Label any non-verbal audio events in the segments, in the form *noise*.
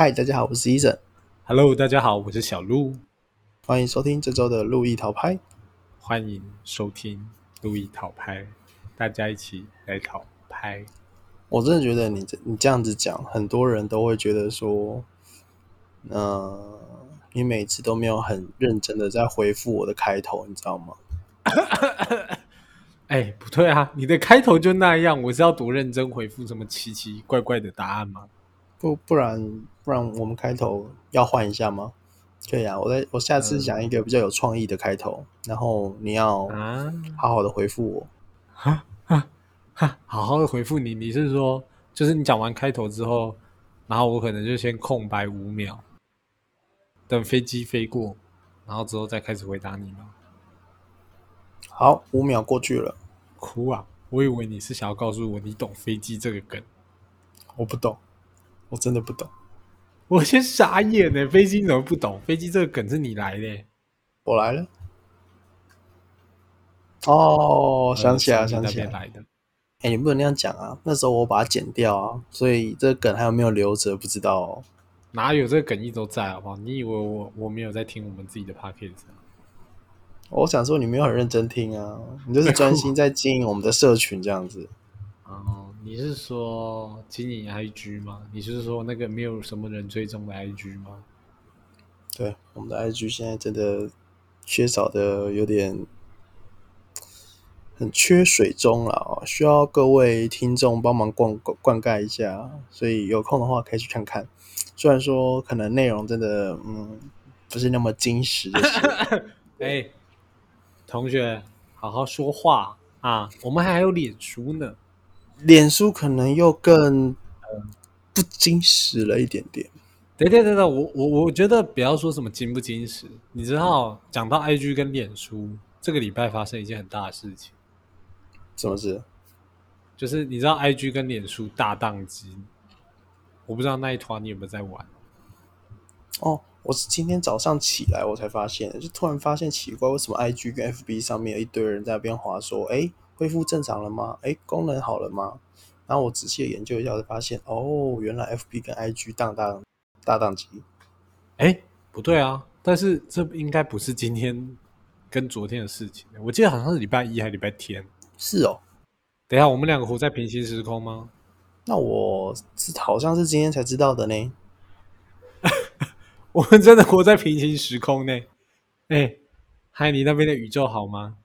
嗨，大家好，我是 Eason，Hello，大家好，我是小鹿，欢迎收听这周的路易淘拍。欢迎收听路易淘拍，大家一起来淘拍。我真的觉得你这你这样子讲，很多人都会觉得说，呃，你每次都没有很认真的在回复我的开头，你知道吗？*coughs* 哎，不对啊，你的开头就那样，我是要多认真回复什么奇奇怪怪的答案吗？不不然不然我们开头要换一下吗？可以啊，我在我下次讲一个比较有创意的开头，然后你要啊，好好的回复我。哈，好好的回复你，你是说，就是你讲完开头之后，然后我可能就先空白五秒，等飞机飞过，然后之后再开始回答你吗？好，五秒过去了，哭啊！我以为你是想要告诉我你懂飞机这个梗。我不懂，我真的不懂。*laughs* 我先傻眼呢，飞机你怎么不懂？飞机这个梗是你来的，我来了。哦，想起来，呃想起来。来的。哎、你不能那样讲啊！那时候我把它剪掉啊，所以这个梗还有没有留着不知道、哦。哪有这个梗一直都在，好不好？你以为我我没有在听我们自己的 podcast 啊？我想说你没有很认真听啊，你就是专心在经营我们的社群这样子。哦，你是说经营 IG 吗？你是说那个没有什么人追踪的 IG 吗？对，我们的 IG 现在真的缺少的有点很缺水中了哦，需要各位听众帮忙灌灌灌溉一下，所以有空的话可以去看看。虽然说可能内容真的嗯不是那么精实 *laughs* 哎、同学，好好说话啊！我们还有脸书呢。脸书可能又更不精实了一点点。等等等等，我我我觉得不要说什么矜不精实，你知道，讲到 IG 跟脸书，这个礼拜发生一件很大的事情，什么事？就是你知道 IG 跟脸书大宕机，我不知道那一团你有没有在玩？哦，我是今天早上起来我才发现，就突然发现奇怪，为什么 IG 跟 FB 上面有一堆人在那边滑说，哎，恢复正常了吗？哎，功能好了吗？然后我仔细的研究一下，发现，哦，原来 FB 跟 IG 当当大宕机。哎，不对啊，但是这应该不是今天跟昨天的事情，我记得好像是礼拜一还是礼拜天。是哦，等一下，我们两个活在平行时空吗？那我是好像是今天才知道的呢。*laughs* 我们真的活在平行时空呢。哎，嗨，你那边的宇宙好吗？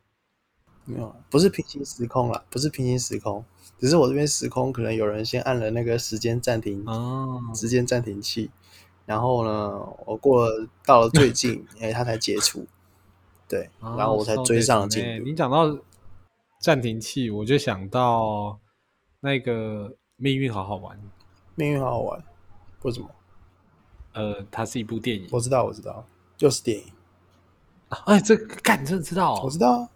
没有，不是平行时空啦，不是平行时空，只是我这边时空可能有人先按了那个时间暂停哦，时间暂停器，然后呢，我过了到了最近，*laughs* 哎、他才解除，对，然后我才追上了进度。哦你讲到暂停器，我就想到那个命运好好玩。命运好好玩，为什么？呃，它是一部电影。我知道，我知道，就是电影，啊哎，这个干，你真的知道、哦？我知道啊。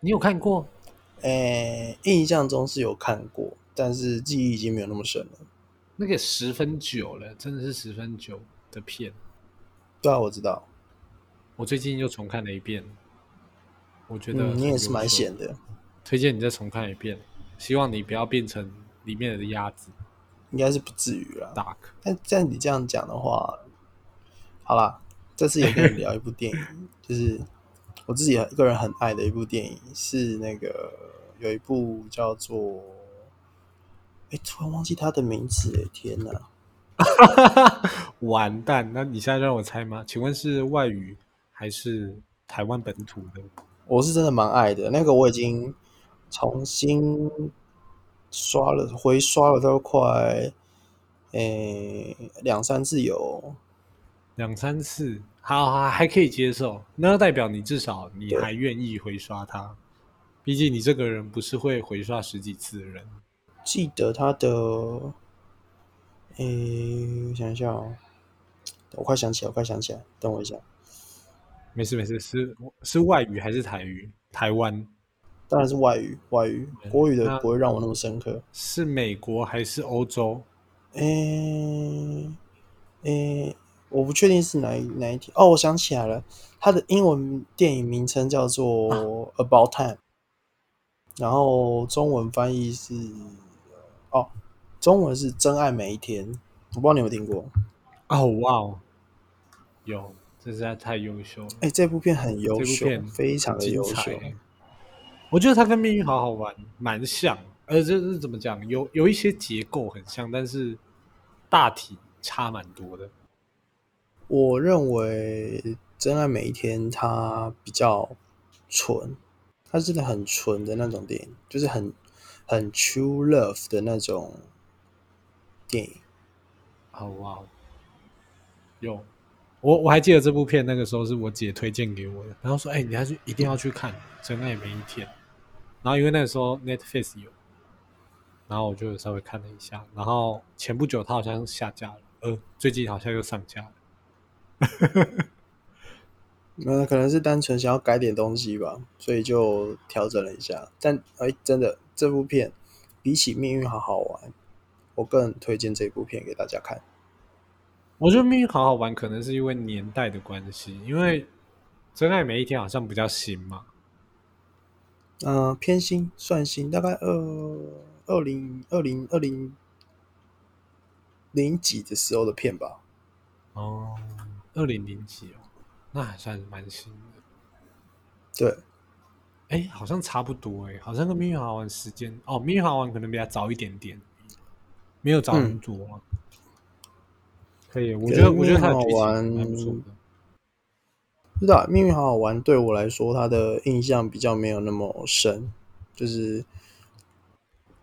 你有看过？诶、印象中是有看过，但是记忆已经没有那么深了。那个十分久了，真的是十分久的片。对啊，我知道。我最近又重看了一遍，我觉得、嗯，你也是蛮闲，的，推荐你再重看一遍。希望你不要变成里面的鸭子应该是不至于啦。Dark。但但你这样讲的话，好啦，这次也跟你聊一部电影，*laughs* 就是我自己一个人很爱的一部电影，是那个有一部叫做，哎、突然忘记它的名字，哎，天哪！*laughs* 完蛋！那你现在让我猜吗？请问是外语还是台湾本土的？我是真的蛮爱的，那个我已经重新刷了，回刷了都快，诶、两三次有。两三次，好好还可以接受，那代表你至少你对还愿意回刷它。毕竟你这个人不是会回刷十几次的人。记得他的，诶、我想一下哦，我快想起来，我快想起来，等我一下。没事没事，是是外语还是台语？台湾当然是外语，外语国语的不会让我那么深刻。是美国还是欧洲？诶、诶、我不确定是哪一哪一题。哦，我想起来了，它的英文电影名称叫做《About Time》，然后中文翻译是哦，中文是《真爱每一天》。我不知道你有没有听过？哦哇哦，有，这实在太优秀了。哎、这部片很优秀非常的优秀。我觉得它跟《命运好好玩》蛮像，呃，这是怎么讲？有有一些结构很像，但是大体差蛮多的。我认为《真爱每一天》它比较纯，它真的很纯的那种电影，就是很很 true love 的那种电影。哦哇哦，有，我我还记得这部片那个时候是我姐推荐给我的，然后说：“哎、你还是一定要去看《真爱每一天》。”然后因为那个时候 Netflix 有，然后我就稍微看了一下，然后前不久它好像下架了，呃，最近好像又上架了。*laughs* 那可能是单纯想要改点东西吧，所以就调整了一下。但哎、真的这部片比起《命运好好玩》，我更推荐这部片给大家看。我觉得《命运好好玩》可能是因为年代的关系，因为《真爱每一天》好像比较新嘛，嗯、偏新算新，大概二二零二零二零零几的时候的片吧。哦，二零零几哦，那还算是蛮新的。对，哎，好像差不多哎，好像跟《命运好好玩》时间哦，《命运好好玩》可能比较早一点点，没有早很多、啊。可以，我觉得我觉得它的剧好好玩情蛮不错的。不知道《命运好好玩》对我来说，它的印象比较没有那么深，就是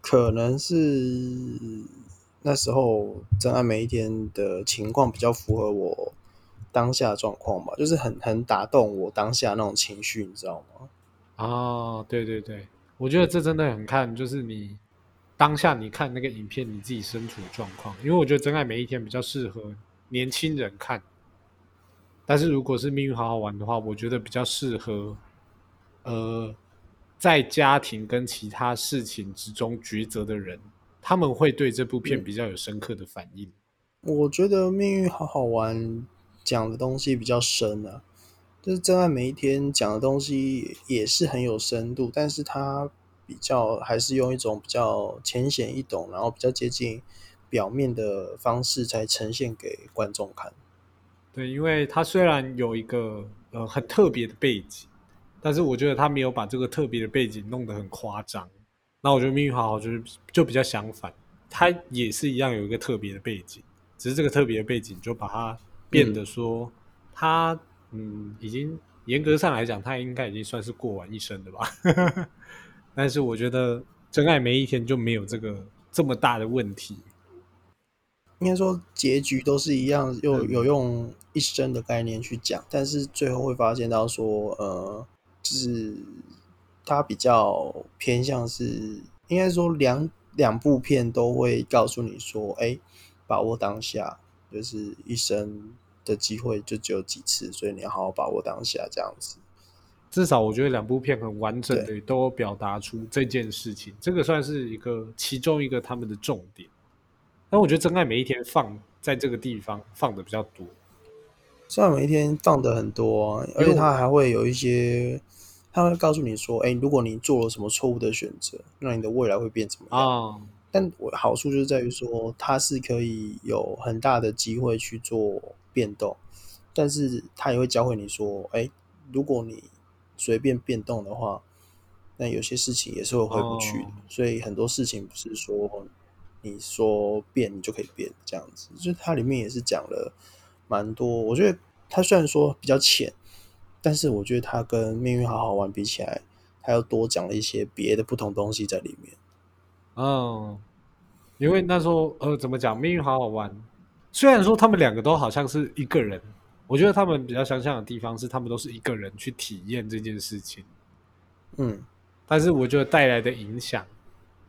可能是那时候真爱每一天的情况比较符合我当下的状况吧，就是很很打动我当下那种情绪，你知道吗？哦，对对对，我觉得这真的很看，就是你当下你看那个影片，你自己身处的状况。因为我觉得《真爱每一天》比较适合年轻人看，但是如果是《命运好好玩》的话，我觉得比较适合呃在家庭跟其他事情之中抉择的人，他们会对这部片嗯比较有深刻的反应。我觉得《命运好好玩》讲的东西比较深啊，就是真爱每一天讲的东西也是很有深度，但是它比较还是用一种比较浅显易懂，然后比较接近表面的方式才呈现给观众看。对，因为它虽然有一个呃很特别的背景，但是我觉得他没有把这个特别的背景弄得很夸张。那我觉得《命运好好》就是就比较相反，它也是一样有一个特别的背景，只是这个特别的背景就把它变得说，他嗯已经严格上来讲，他应该已经算是过完一生的吧。*laughs* 但是我觉得《真爱每一天》就没有这个这么大的问题。应该说结局都是一样，有嗯有用一生的概念去讲，但是最后会发现到说，呃，就是它比较偏向是，应该说两两部片都会告诉你说，哎，把握当下，就是一生的机会就只有几次，所以你要好好把握当下，这样子。至少我觉得两部片很完整的都表达出这件事情，这个算是一个其中一个他们的重点。但我觉得《真爱每一天》放在这个地方放的比较多，真爱每一天放的很多啊，而且它还会有一些，他会告诉你说，哎，如果你做了什么错误的选择，那你的未来会变怎么样？啊，但我好处就是在于说，它是可以有很大的机会去做变动，但是它也会教会你说，哎，如果你随便变动的话，那有些事情也是会回不去的。哦所以很多事情不是说你说变你就可以变这样子，就它里面也是讲了蛮多。我觉得它虽然说比较浅，但是我觉得它跟《命运好好玩》比起来，它又多讲了一些别的不同东西在里面。嗯，因为那时候呃，怎么讲，命运好好玩。虽然说他们两个都好像是一个人，我觉得他们比较相像的地方是，他们都是一个人去体验这件事情。嗯，但是我觉得带来的影响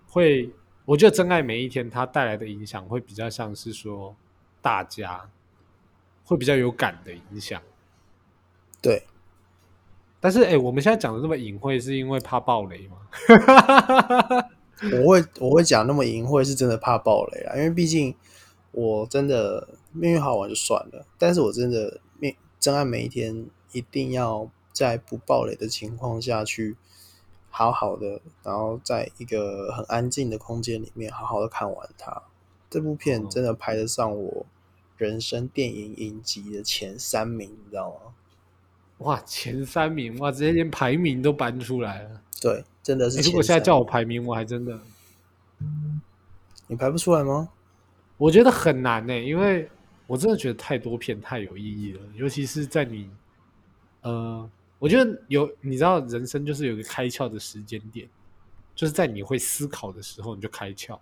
会，我觉得真爱每一天它带来的影响会比较像是说大家会比较有感的影响。对。但是哎、我们现在讲的这么隐晦，是因为怕暴雷吗？*laughs* 我会我会讲那么淫秽，是真的怕爆雷啊，因为毕竟我真的命运好玩就算了，但是我真的命真爱每一天一定要在不爆雷的情况下去好好的，然后在一个很安静的空间里面好好的看完它。这部片哦真的排得上我人生电影影集的前三名，你知道吗？哇，前三名哇，直接连排名都搬出来了。对，真的是如果现在叫我排名，我还真的你排不出来吗？我觉得很难呢、因为我真的觉得太多片太有意义了，尤其是在你，呃，我觉得有你知道，人生就是有一个开窍的时间点，就是在你会思考的时候你就开窍。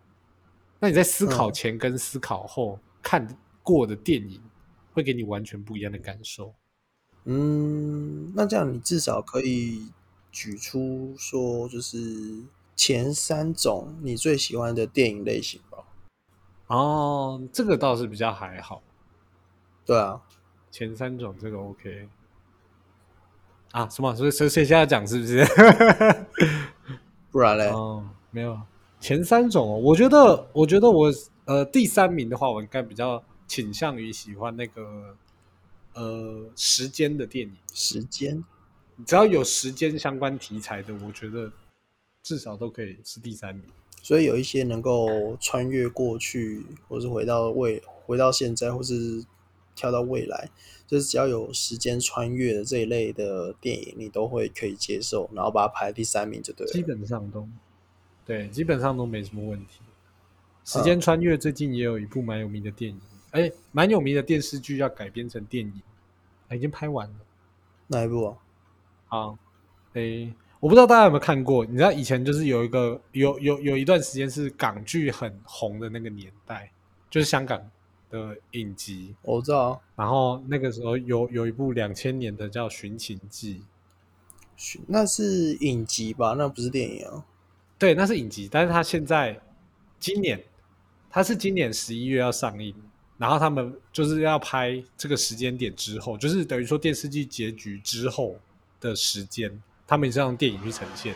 那你在思考嗯前跟思考后、看过的电影，会给你完全不一样的感受。嗯，那这样你至少可以举出说，就是前三种你最喜欢的电影类型吧？哦，这个倒是比较还好，对啊，前三种这个 OK。啊，什么？所以所以现在讲是不是？*laughs* 不然嘞，哦，没有前三种哦，我觉得，我觉得我呃第三名的话，我应该比较倾向于喜欢那个呃时间的电影，时间只要有时间相关题材的，我觉得至少都可以是第三名。所以有一些能够穿越过去，或是回到未回到现在，或是跳到未来，就是只要有时间穿越的这一类的电影，你都会可以接受，然后把它排第三名就对了基。本上都对，基本上都没什么问题。时间穿越最近也有一部蛮有名的电影，哎、蛮有名的电视剧要改编成电影，哎已经拍完了。哪一部啊？啊，诶，我不知道大家有没有看过，你知道以前就是有一个有有有一段时间是港剧很红的那个年代，就是香港的影集，我知道啊，然后那个时候有有一部两千年的叫《寻秦记》，寻那是影集吧？那不是电影啊。对，那是影集，但是它现在今年它是今年十一月要上映，然后他们就是要拍这个时间点之后，就是等于说电视剧结局之后的时间，他们也是让电影去呈现。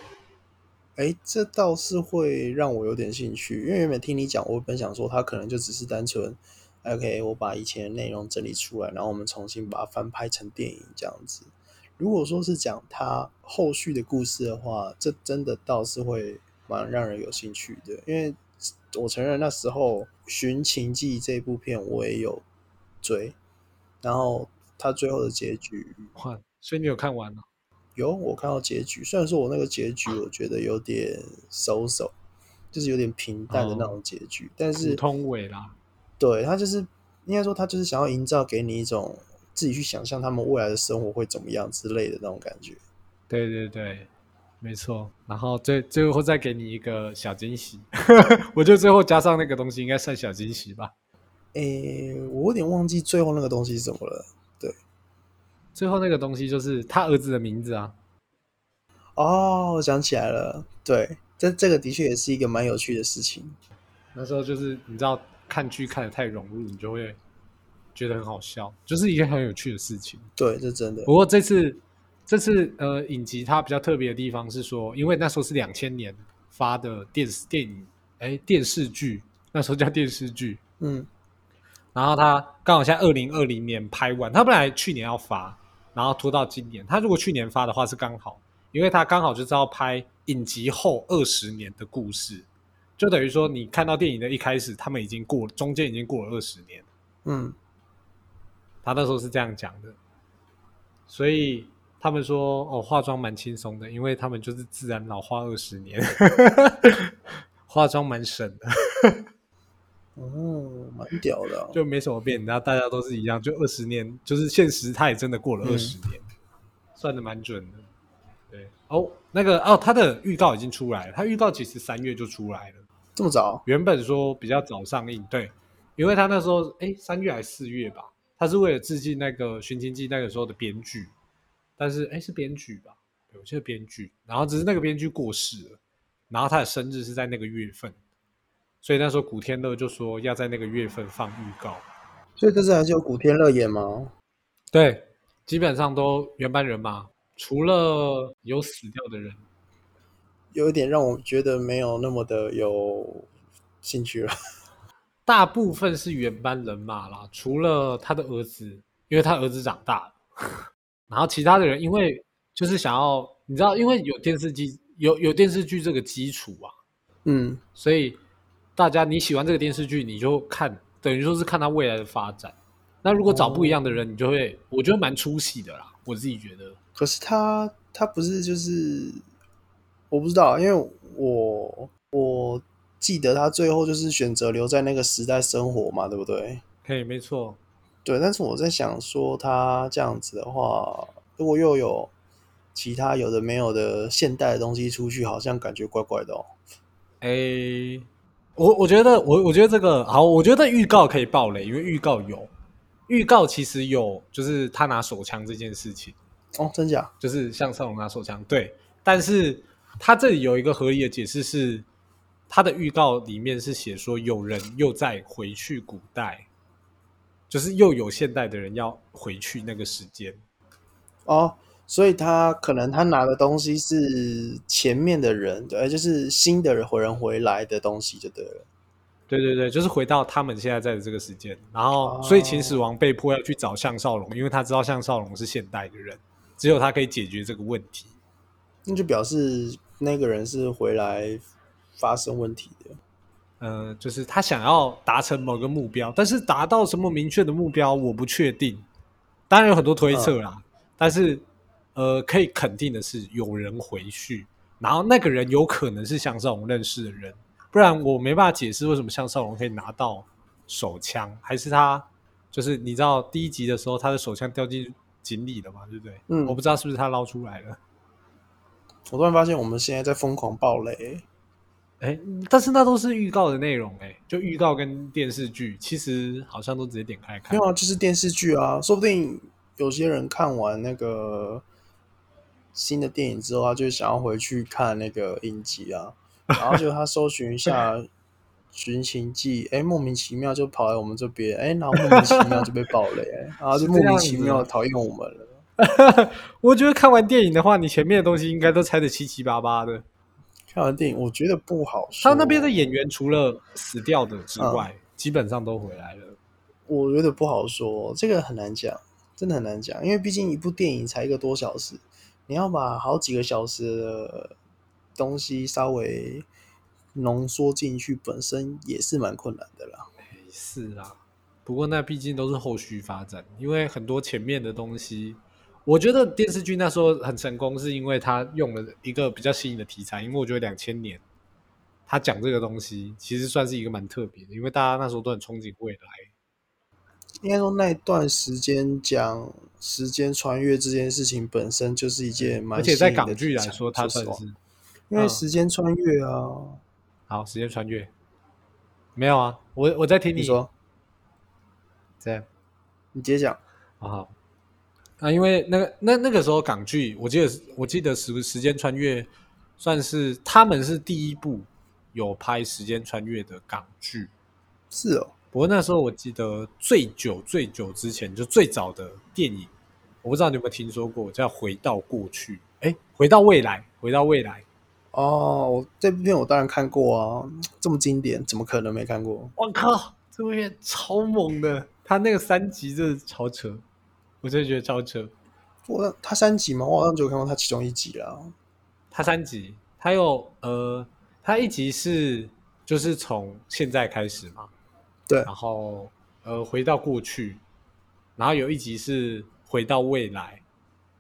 哎，这倒是会让我有点兴趣，因为原本听你讲，我本想说他可能就只是单纯，OK，我把以前的内容整理出来，然后我们重新把它翻拍成电影这样子。如果说是讲他后续的故事的话，这真的倒是会蛮让人有兴趣的，因为我承认那时候《寻秦记》这部片我也有追，然后他最后的结局哇，所以你有看完了？有，我看到结局。虽然说我那个结局我觉得有点收手，就是有点平淡的那种结局，但是通尾啦，对他就是应该说他就是想要营造给你一种自己去想象他们未来的生活会怎么样之类的那种感觉。对对对，没错。然后最最后再给你一个小惊喜，*laughs* 我觉得最后加上那个东西应该算小惊喜吧。诶，我有点忘记最后那个东西是什么了。最后那个东西就是他儿子的名字啊，哦，我想起来了，对，这这个的确也是一个蛮有趣的事情。那时候就是你知道看剧看的太融入，你就会觉得很好笑，就是一件很有趣的事情。对，这真的不过这次这次呃影集它比较特别的地方是说，因为那时候是两千年发的电视电影哎电视剧，那时候叫电视剧，嗯然后他刚好在二零二零年拍完，他本来去年要发，然后拖到今年。他如果去年发的话是刚好，因为他刚好就是要拍影集后二十年的故事，就等于说你看到电影的一开始，他们已经过中间已经过了二十年。嗯，他那时候是这样讲的，所以他们说哦，化妆蛮轻松的，因为他们就是自然老化二十年，*laughs* 化妆蛮省的。哦，蛮屌的、哦。就没什么变，然后大家都是一样，就二十年，就是现实，他也真的过了嗯二十年，算的蛮准的。对，哦，那个哦，他的预告已经出来了，他预告其实三月就出来了，这么早？原本说比较早上映，对，因为他那时候哎三月还是四月吧，他是为了致敬那个《寻秦记》那个时候的编剧，但是哎是编剧吧，对我记得编剧，然后只是那个编剧过世了，然后他的生日是在那个月份，所以那时候古天乐就说要在那个月份放预告。所以这次还是有古天乐演吗？对，基本上都原班人马，除了有死掉的人。有一点让我觉得没有那么的有兴趣了。*laughs* 大部分是原班人马啦，除了他的儿子，因为他儿子长大了，*laughs* 然后其他的人因为就是想要，你知道，因为有电视机有有电视剧这个基础啊，嗯，所以大家你喜欢这个电视剧，你就看，等于说是看他未来的发展。那如果找不一样的人，你就会我觉得蛮出戏的啦。我自己觉得，可是他他不是就是我不知道，因为我我记得他最后就是选择留在那个时代生活嘛，对不对？嘿，没错，对。但是我在想说，他这样子的话，如果又有其他有的没有的现代的东西出去，好像感觉怪怪的哦。诶，我我觉得我我觉得这个好，我觉得预告可以爆雷，因为预告有预告其实有就是他拿手枪这件事情哦，真假？就是向少龙拿手枪，对。但是他这里有一个合理的解释是，他的预告里面是写说有人又在回去古代，就是又有现代的人要回去那个时间哦。所以他可能他拿的东西是前面的人，对，就是新的人回人回来的东西就对了。对对对，就是回到他们现在在的这个时间，然后所以秦始皇被迫要去找项少龙，因为他知道项少龙是现代的人，只有他可以解决这个问题。那就表示那个人是回来发生问题的。呃，就是他想要达成某个目标，但是达到什么明确的目标我不确定，当然有很多推测啦，但是。呃，可以肯定的是，有人回去，然后那个人有可能是向少龙认识的人，不然我没办法解释为什么向少龙可以拿到手枪，还是他就是你知道第一集的时候他的手枪掉进井里了嘛，对不对？嗯，我不知道是不是他捞出来了。我突然发现我们现在在疯狂暴雷，哎，但是那都是预告的内容，哎，就预告跟电视剧，其实好像都直接点开看。没有啊，就是电视剧啊，说不定有些人看完那个。新的电影之后，他就想要回去看那个影集啊，然后就他搜寻一下《寻情记》，哎，莫名其妙就跑来我们这边，哎，然后莫名其妙就被爆了，哎，然后就莫名其妙讨厌我们了。*laughs* 我觉得看完电影的话，你前面的东西应该都猜的七七八八的。看完电影，我觉得不好说。他那边的演员除了死掉的之外，基本上都回来了。我觉得不好说，这个很难讲，真的很难讲，因为毕竟一部电影才一个多小时。你要把好几个小时的东西稍微浓缩进去，本身也是蛮困难的啦。是啦，不过那毕竟都是后续发展，因为很多前面的东西，我觉得电视剧那时候很成功，是因为他用了一个比较新颖的题材。因为我觉得两千年他讲这个东西，其实算是一个蛮特别的，因为大家那时候都很憧憬未来。应该说那段时间讲。时间穿越这件事情本身就是一件蛮，而且在港剧来说，它算是因为时间穿越啊。好，时间穿越没有啊？我我在听你说，这样你接着讲。好，啊，因为那个那那个时候港剧，我记得我记得时时间穿越算是他们是第一部有拍时间穿越的港剧，是哦。不过那时候我记得最久最久之前就最早的电影，我不知道你有没有听说过叫《回到过去》？哎，回到未来，回到未来。哦，这部片我当然看过啊，这么经典，怎么可能没看过？我靠，这部片超猛的，他那个三集真的超扯，我真的觉得超扯。我他三集吗？我好像只有看过他其中一集啦。他三集，他有呃，他一集是就是从现在开始嘛。对，然后呃，回到过去，然后有一集是回到未来，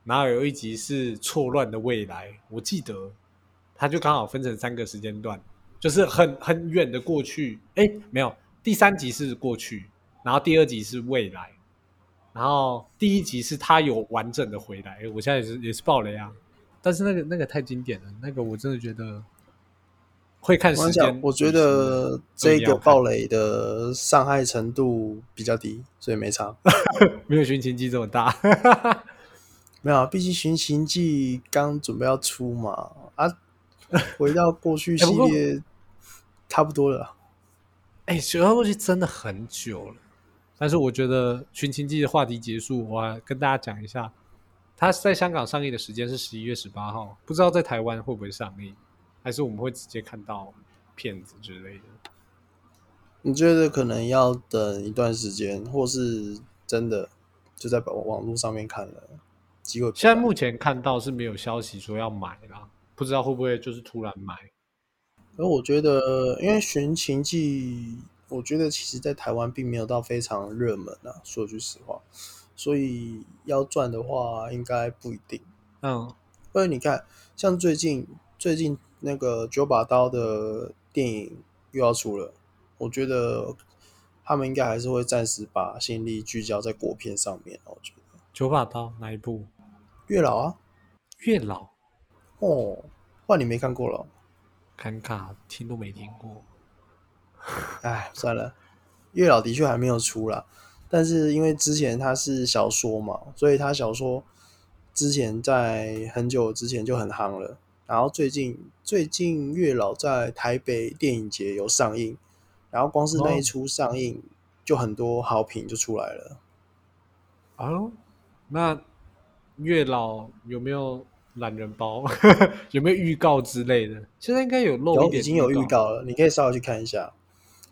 然后有一集是错乱的未来。我记得，它就刚好分成三个时间段，就是很很远的过去。哎，没有，第三集是过去，然后第二集是未来，然后第一集是他有完整的回来。我现在也是也是爆雷啊，但是那个那个太经典了，那个我真的觉得。会看时间，我觉得这个暴雷的伤害程度比较低，所以没差。*laughs* 没有《寻秦记》这么大，没有，毕竟《寻秦记》刚准备要出嘛。啊，回到过去 *laughs* 系列差不多了。哎，回到过去真的很久了，但是我觉得《寻秦记》的话题结束，我跟大家讲一下，它在香港上映的时间是十一月十八号，不知道在台湾会不会上映。还是我们会直接看到骗子之类的？你觉得可能要等一段时间，或是真的就在网网络上面看了机会？现在目前看到是没有消息说要买啦，不知道会不会就是突然买。而我觉得，因为《寻秦记》我觉得其实在台湾并没有到非常热门啊，说句实话，所以要赚的话应该不一定。嗯，因为你看，像最近最近那个九把刀的电影又要出了，我觉得他们应该还是会暂时把心力聚焦在国片上面。我觉得九把刀哪一部？月老啊，月老，哦，换你没看过了，尴尬，听都没听过。哎，算了，月老的确还没有出啦，但是因为之前他是小说嘛，所以他小说之前在很久之前就很夯了。然后最近最近月老在台北电影节有上映，然后光是那一出上映就很多好评就出来了。啊，那月老有没有懒人包？*laughs* 有没有预告之类的？现在应该有漏一点，有已经有预告了，你可以稍微去看一下。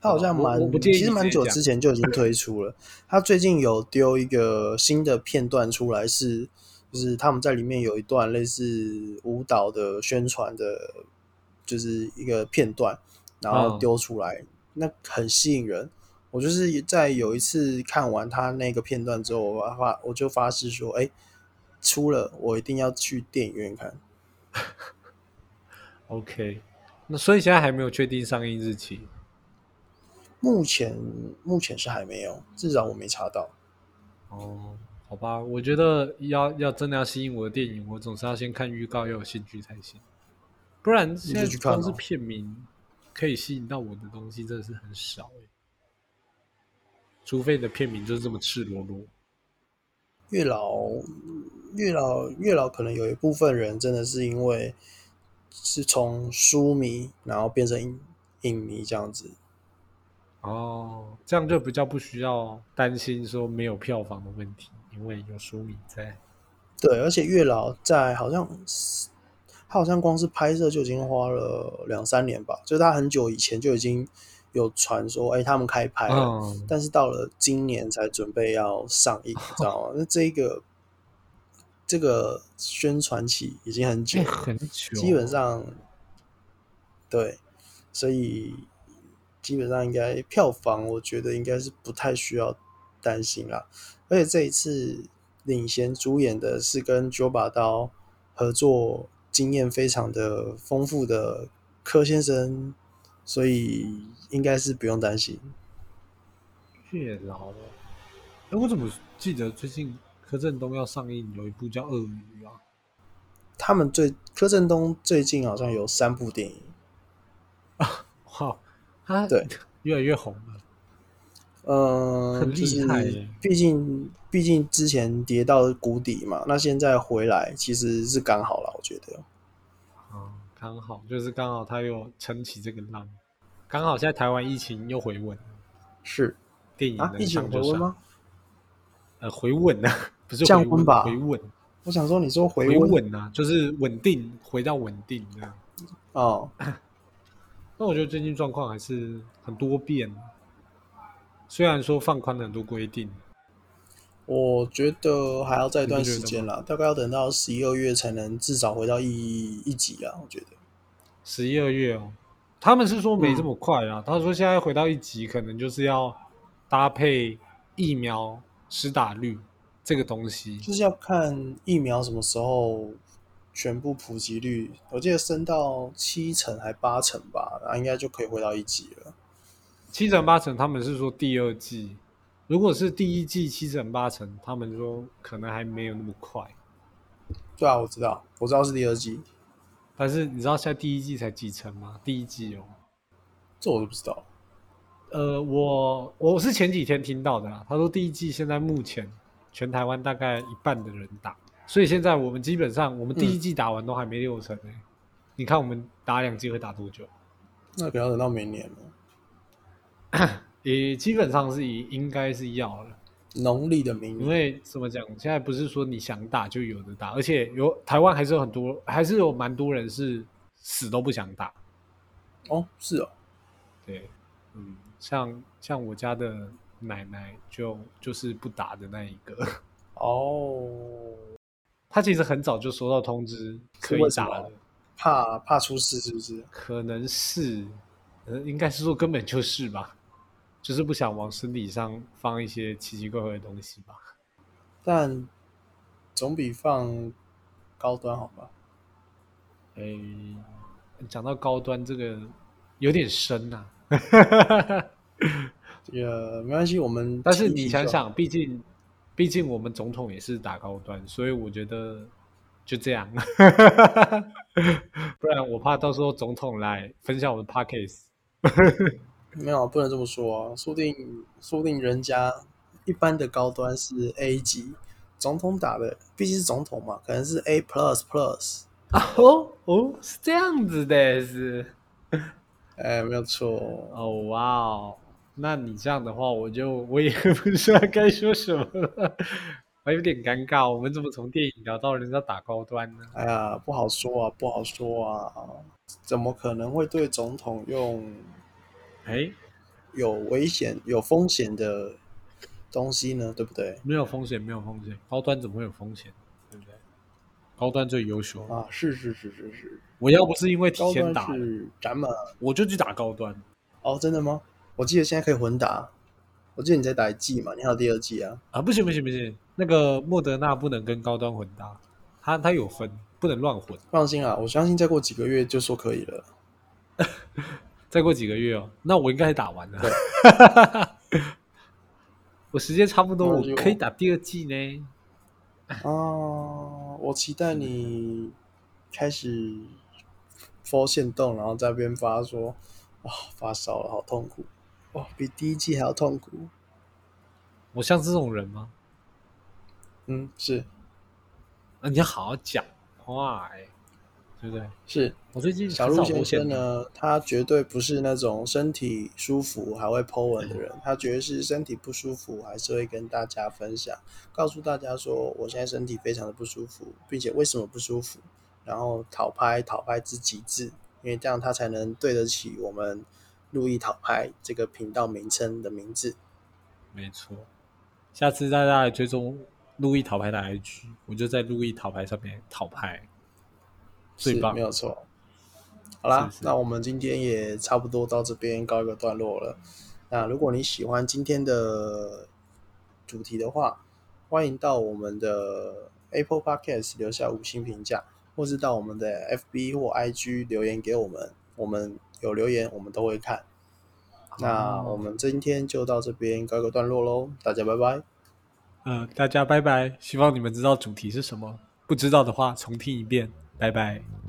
它好像蛮其实蛮久之前就已经推出了。它最近有丢一个新的片段出来是，就是他们在里面有一段类似舞蹈的宣传的，就是一个片段，然后嗯丢出来，那很吸引人。我就是在有一次看完他那个片段之后，我发我就发誓说，哎、出了我一定要去电影院看。*laughs* OK，那所以现在还没有确定上映日期。目前目前是还没有，至少我没查到。哦，好吧，我觉得要要真的要吸引我的电影，我总是要先看预告，要有兴趣才行。不然现在光是哦片名可以吸引到我的东西真的是很少欸除非你的片名就是这么赤裸裸。月老，月老，月老，可能有一部分人真的是因为是从书迷，然后变成影影迷这样子。哦，这样就比较不需要担心说没有票房的问题，因为有书迷在。对，而且月老在好像是他好像光是拍摄就已经花了两三年吧，就是他很久以前就已经有传说，哎、他们开拍了，嗯，但是到了今年才准备要上映，你知道吗？*laughs* 那这一个这个宣传期已经很久很久，基本上对，所以基本上应该票房，我觉得应该是不太需要担心啦。而且这一次领衔主演的是跟九把刀合作经验非常的丰富的柯先生，所以应该是不用担心。月老。哎，我怎么记得最近柯震东要上映有一部叫《鳄鱼》啊？他们最柯震东最近好像有三部电影，*laughs* 哇，他对越来越红了。嗯，很厉就是害耶毕竟毕竟之前跌到谷底嘛，那现在回来其实是刚好了，我觉得。啊，刚好就是刚好他又撑起这个浪，刚好现在台湾疫情又回稳，是电影啊，能疫情？回温吗？呃，回稳啊，不是降温吧回稳，我想说，你说回稳啊，就是稳定，回到稳定这样。哦，*laughs* 那我觉得最近状况还是很多变，虽然说放宽了很多规定，我觉得还要再一段时间啦，大概要等到十一二月才能至少回到一一级啊，我觉得。十一二月哦，他们是说没这嗯么快啊。他说现在回到一级，可能就是要搭配疫苗施打率这个东西。就是要看疫苗什么时候全部普及率，我记得升到七成还八成吧，然后应该就可以回到一级了。七成八成，他们是说第二季，如果是第一季七成八成，他们说可能还没有那么快。对啊，我知道，我知道是第二季，但是你知道现在第一季才几成吗？第一季哦，这我都不知道。呃，我我是前几天听到的啦。他说第一季现在目前全台湾大概一半的人打，所以现在我们基本上我们第一季打完都还没六成呢、你看我们打两季会打多久？那可能要等到明年了，*coughs* 也基本上是以应该是要了，农历的明因。为怎么讲，现在不是说你想打就有的打，而且有台湾还是有很多，还是有蛮多人是死都不想打。哦，是哦，对，嗯，像像我家的奶奶就就是不打的那一个，*laughs* 哦，他其实很早就收到通知可以打了，怕怕出事是不是？可能是，呃，应该是说根本就是吧。就是不想往身体上放一些奇奇怪怪的东西吧。但总比放高端好吧？诶，讲到高端这个有点深呐、*laughs* 这个没关系，我们但是你想想，毕竟毕竟我们总统也是打高端，所以我觉得就这样，*laughs* 不然我怕到时候总统来分享我的 podcast。没有不能这么说啊，说不定说不定人家一般的高端是 A 级，总统打的毕竟是总统嘛，可能是 A plus plus，*laughs* 哦哦，是这样子的，是哎，没有错，哦哇哦，那你这样的话，我就我也 *laughs* 不知道该说什么了，我有点尴尬。我们怎么从电影聊到人家打高端呢？哎呀，不好说啊，不好说啊，怎么可能会对总统用哎，有危险、有风险的东西呢？对不对？没有风险，没有风险，高端怎么会有风险？对不对？高端最优秀。啊，是是是是是，我要不是因为提高端前打，是咱们我就去打高端。哦，真的吗？我记得现在可以混打，我记得你在打一季嘛，你还有第二季啊。啊，不行不行不行，那个莫德纳不能跟高端混搭，它它有分，不能乱混。放心啊，我相信再过几个月就说可以了。*laughs* 再过几个月哦，那我应该打完了对。*laughs* 我时间差不多，我可以打第二季呢。哦，我期待你开始 f 线动，然后在那边发说，哇，发烧了，好痛苦，哇，比第一季还要痛苦。我像这种人吗？嗯，是啊，你要好好讲话哎，对不对？是，我最近小鹿先生呢，他绝对不是那种身体舒服还会 Po 文的人，他绝对是身体不舒服还是会跟大家分享，告诉大家说我现在身体非常的不舒服，并且为什么不舒服，然后讨拍讨拍之极致，因为这样他才能对得起我们路易讨拍这个频道名称的名字。没错。下次大家来追踪路易讨拍的 IG，我就在路易讨拍上面讨牌，最是棒没有错。好啦，是是那我们今天也差不多到这边告一个段落了。那如果你喜欢今天的主题的话，欢迎到我们的 Apple Podcast 留下五星评价，或是到我们的 FB 或 IG 留言给我们，我们有留言我们都会看。那我们今天就到这边告一个段落喽，大家拜拜。呃，大家拜拜，希望你们知道主题是什么，不知道的话重听一遍，拜拜。